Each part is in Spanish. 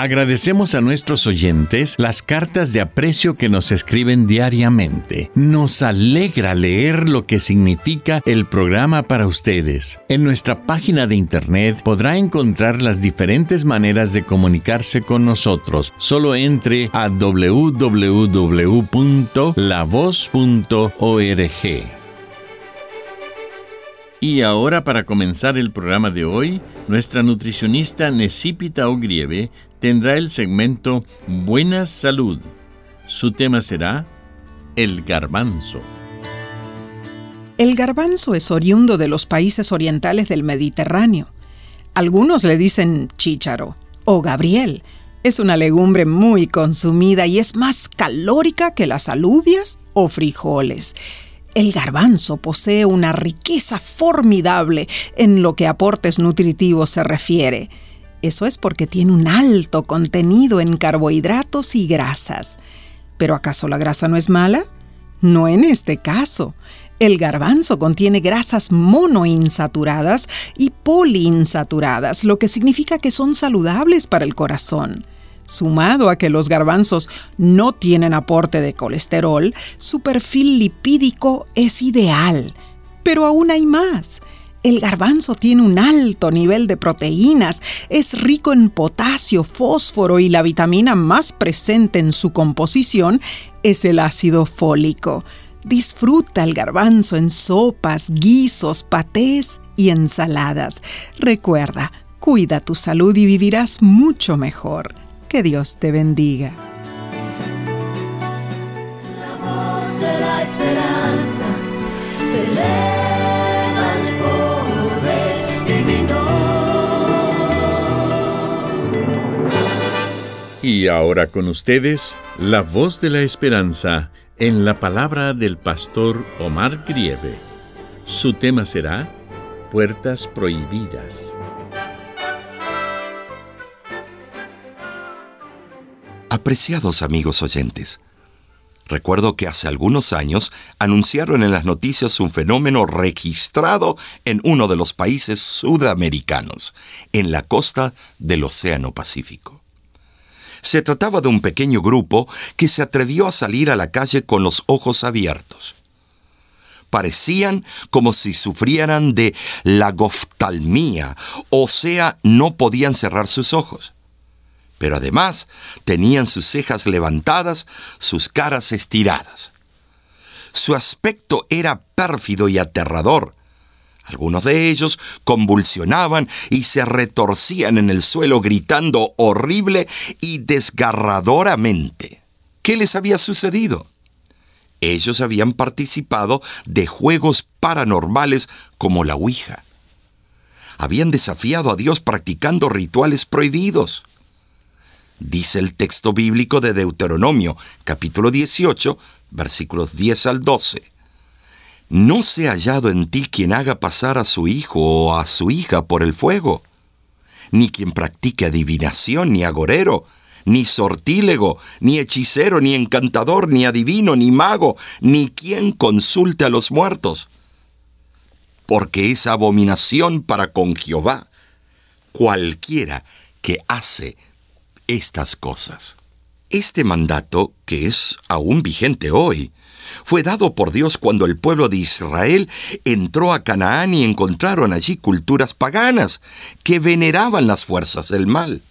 Agradecemos a nuestros oyentes las cartas de aprecio que nos escriben diariamente. Nos alegra leer lo que significa el programa para ustedes. En nuestra página de internet podrá encontrar las diferentes maneras de comunicarse con nosotros. Solo entre a www.lavoz.org. Y ahora para comenzar el programa de hoy, nuestra nutricionista Necipita Ogrieve tendrá el segmento Buena Salud. Su tema será El garbanzo. El garbanzo es oriundo de los países orientales del Mediterráneo. Algunos le dicen chícharo o Gabriel. Es una legumbre muy consumida y es más calórica que las alubias o frijoles. El garbanzo posee una riqueza formidable en lo que aportes nutritivos se refiere. Eso es porque tiene un alto contenido en carbohidratos y grasas. ¿Pero acaso la grasa no es mala? No en este caso. El garbanzo contiene grasas monoinsaturadas y poliinsaturadas, lo que significa que son saludables para el corazón. Sumado a que los garbanzos no tienen aporte de colesterol, su perfil lipídico es ideal. Pero aún hay más. El garbanzo tiene un alto nivel de proteínas, es rico en potasio, fósforo y la vitamina más presente en su composición es el ácido fólico. Disfruta el garbanzo en sopas, guisos, patés y ensaladas. Recuerda, cuida tu salud y vivirás mucho mejor. Que Dios te bendiga. La voz de la esperanza te Y ahora con ustedes, la voz de la esperanza en la palabra del pastor Omar Grieve. Su tema será Puertas Prohibidas. Apreciados amigos oyentes, recuerdo que hace algunos años anunciaron en las noticias un fenómeno registrado en uno de los países sudamericanos, en la costa del Océano Pacífico. Se trataba de un pequeño grupo que se atrevió a salir a la calle con los ojos abiertos. Parecían como si sufrieran de lagoftalmía, o sea, no podían cerrar sus ojos. Pero además tenían sus cejas levantadas, sus caras estiradas. Su aspecto era pérfido y aterrador, algunos de ellos convulsionaban y se retorcían en el suelo gritando horrible y desgarradoramente. ¿Qué les había sucedido? Ellos habían participado de juegos paranormales como la Ouija. Habían desafiado a Dios practicando rituales prohibidos. Dice el texto bíblico de Deuteronomio, capítulo 18, versículos 10 al 12 no se ha hallado en ti quien haga pasar a su hijo o a su hija por el fuego, ni quien practique adivinación, ni agorero, ni sortílego, ni hechicero, ni encantador, ni adivino, ni mago, ni quien consulte a los muertos. Porque es abominación para con Jehová cualquiera que hace estas cosas. Este mandato, que es aún vigente hoy, fue dado por Dios cuando el pueblo de Israel entró a Canaán y encontraron allí culturas paganas que veneraban las fuerzas del mal.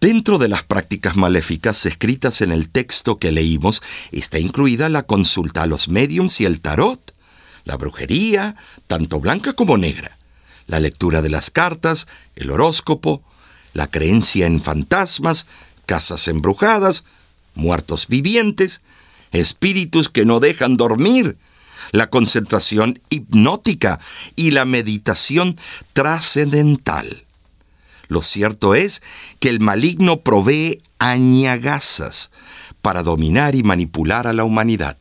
Dentro de las prácticas maléficas escritas en el texto que leímos está incluida la consulta a los mediums y el tarot, la brujería, tanto blanca como negra, la lectura de las cartas, el horóscopo, la creencia en fantasmas, casas embrujadas, muertos vivientes, espíritus que no dejan dormir, la concentración hipnótica y la meditación trascendental. Lo cierto es que el maligno provee añagazas para dominar y manipular a la humanidad.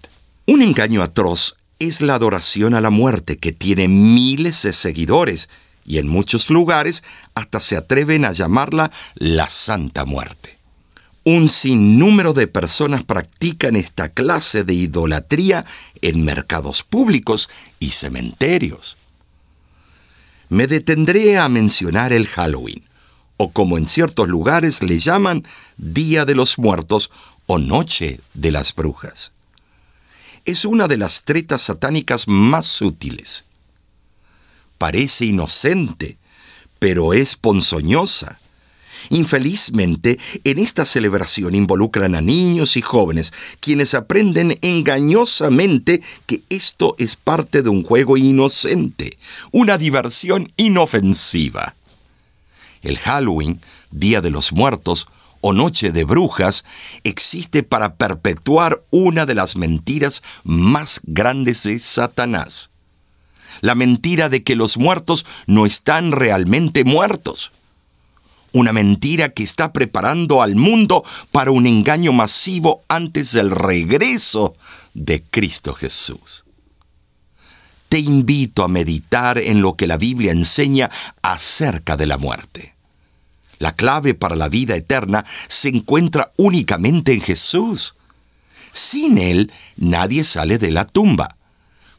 Un engaño atroz es la adoración a la muerte que tiene miles de seguidores y en muchos lugares hasta se atreven a llamarla la Santa Muerte. Un sinnúmero de personas practican esta clase de idolatría en mercados públicos y cementerios. Me detendré a mencionar el Halloween, o como en ciertos lugares le llaman Día de los Muertos o Noche de las Brujas. Es una de las tretas satánicas más sutiles. Parece inocente, pero es ponzoñosa. Infelizmente, en esta celebración involucran a niños y jóvenes, quienes aprenden engañosamente que esto es parte de un juego inocente, una diversión inofensiva. El Halloween, Día de los Muertos o Noche de Brujas, existe para perpetuar una de las mentiras más grandes de Satanás. La mentira de que los muertos no están realmente muertos. Una mentira que está preparando al mundo para un engaño masivo antes del regreso de Cristo Jesús te invito a meditar en lo que la Biblia enseña acerca de la muerte. La clave para la vida eterna se encuentra únicamente en Jesús. Sin Él nadie sale de la tumba.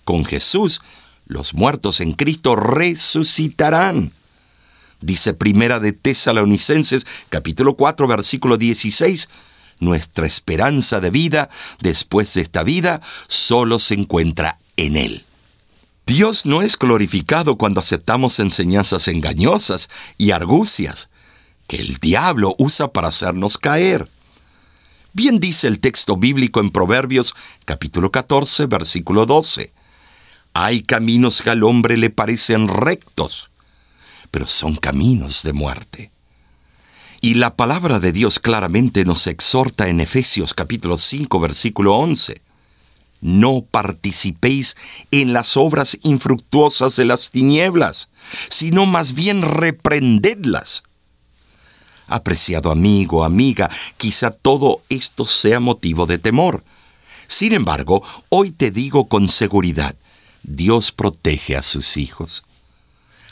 Con Jesús, los muertos en Cristo resucitarán. Dice Primera de Tesalonicenses, capítulo 4, versículo 16, nuestra esperanza de vida después de esta vida solo se encuentra en Él. Dios no es glorificado cuando aceptamos enseñanzas engañosas y argucias que el diablo usa para hacernos caer. Bien dice el texto bíblico en Proverbios capítulo 14, versículo 12. Hay caminos que al hombre le parecen rectos, pero son caminos de muerte. Y la palabra de Dios claramente nos exhorta en Efesios capítulo 5, versículo 11. No participéis en las obras infructuosas de las tinieblas, sino más bien reprendedlas Apreciado amigo, amiga, quizá todo esto sea motivo de temor. Sin embargo, hoy te digo con seguridad, Dios protege a sus hijos.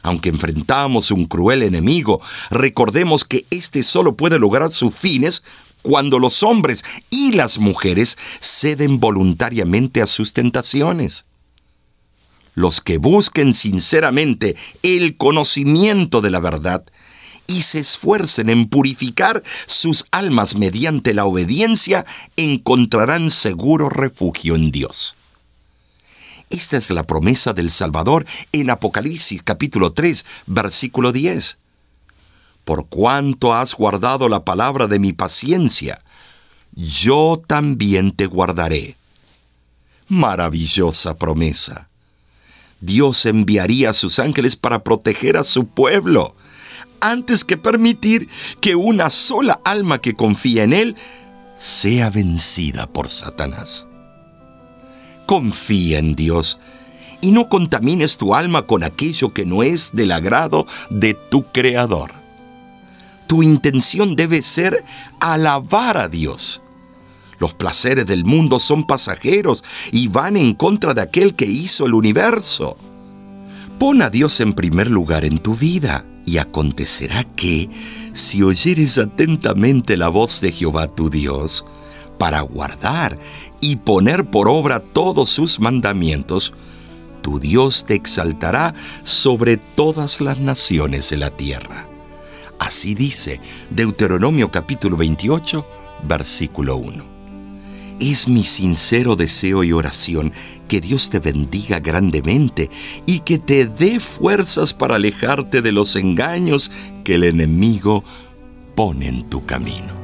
Aunque enfrentamos un cruel enemigo, recordemos que éste solo puede lograr sus fines cuando los hombres y las mujeres ceden voluntariamente a sus tentaciones. Los que busquen sinceramente el conocimiento de la verdad y se esfuercen en purificar sus almas mediante la obediencia, encontrarán seguro refugio en Dios. Esta es la promesa del Salvador en Apocalipsis capítulo 3, versículo 10. Por cuanto has guardado la palabra de mi paciencia, yo también te guardaré. Maravillosa promesa. Dios enviaría a sus ángeles para proteger a su pueblo antes que permitir que una sola alma que confía en Él sea vencida por Satanás. Confía en Dios y no contamines tu alma con aquello que no es del agrado de tu Creador. Tu intención debe ser alabar a Dios. Los placeres del mundo son pasajeros y van en contra de aquel que hizo el universo. Pon a Dios en primer lugar en tu vida y acontecerá que, si oyeres atentamente la voz de Jehová tu Dios, para guardar y poner por obra todos sus mandamientos, tu Dios te exaltará sobre todas las naciones de la tierra. Así dice Deuteronomio capítulo 28, versículo 1. Es mi sincero deseo y oración que Dios te bendiga grandemente y que te dé fuerzas para alejarte de los engaños que el enemigo pone en tu camino.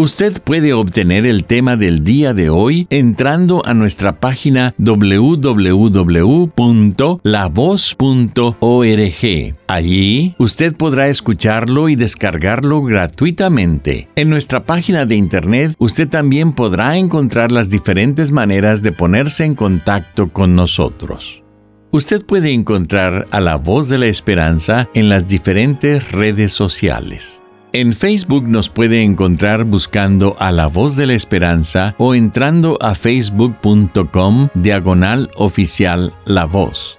Usted puede obtener el tema del día de hoy entrando a nuestra página www.lavoz.org. Allí usted podrá escucharlo y descargarlo gratuitamente. En nuestra página de internet usted también podrá encontrar las diferentes maneras de ponerse en contacto con nosotros. Usted puede encontrar a la voz de la esperanza en las diferentes redes sociales. En Facebook nos puede encontrar buscando a la voz de la esperanza o entrando a facebook.com diagonal oficial la voz.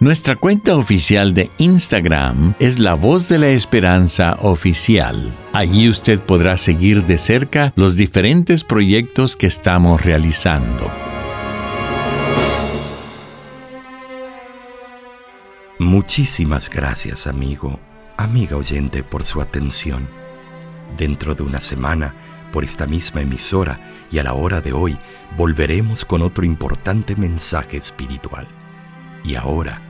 Nuestra cuenta oficial de Instagram es La Voz de la Esperanza Oficial. Allí usted podrá seguir de cerca los diferentes proyectos que estamos realizando. Muchísimas gracias, amigo, amiga oyente, por su atención. Dentro de una semana, por esta misma emisora y a la hora de hoy, volveremos con otro importante mensaje espiritual. Y ahora,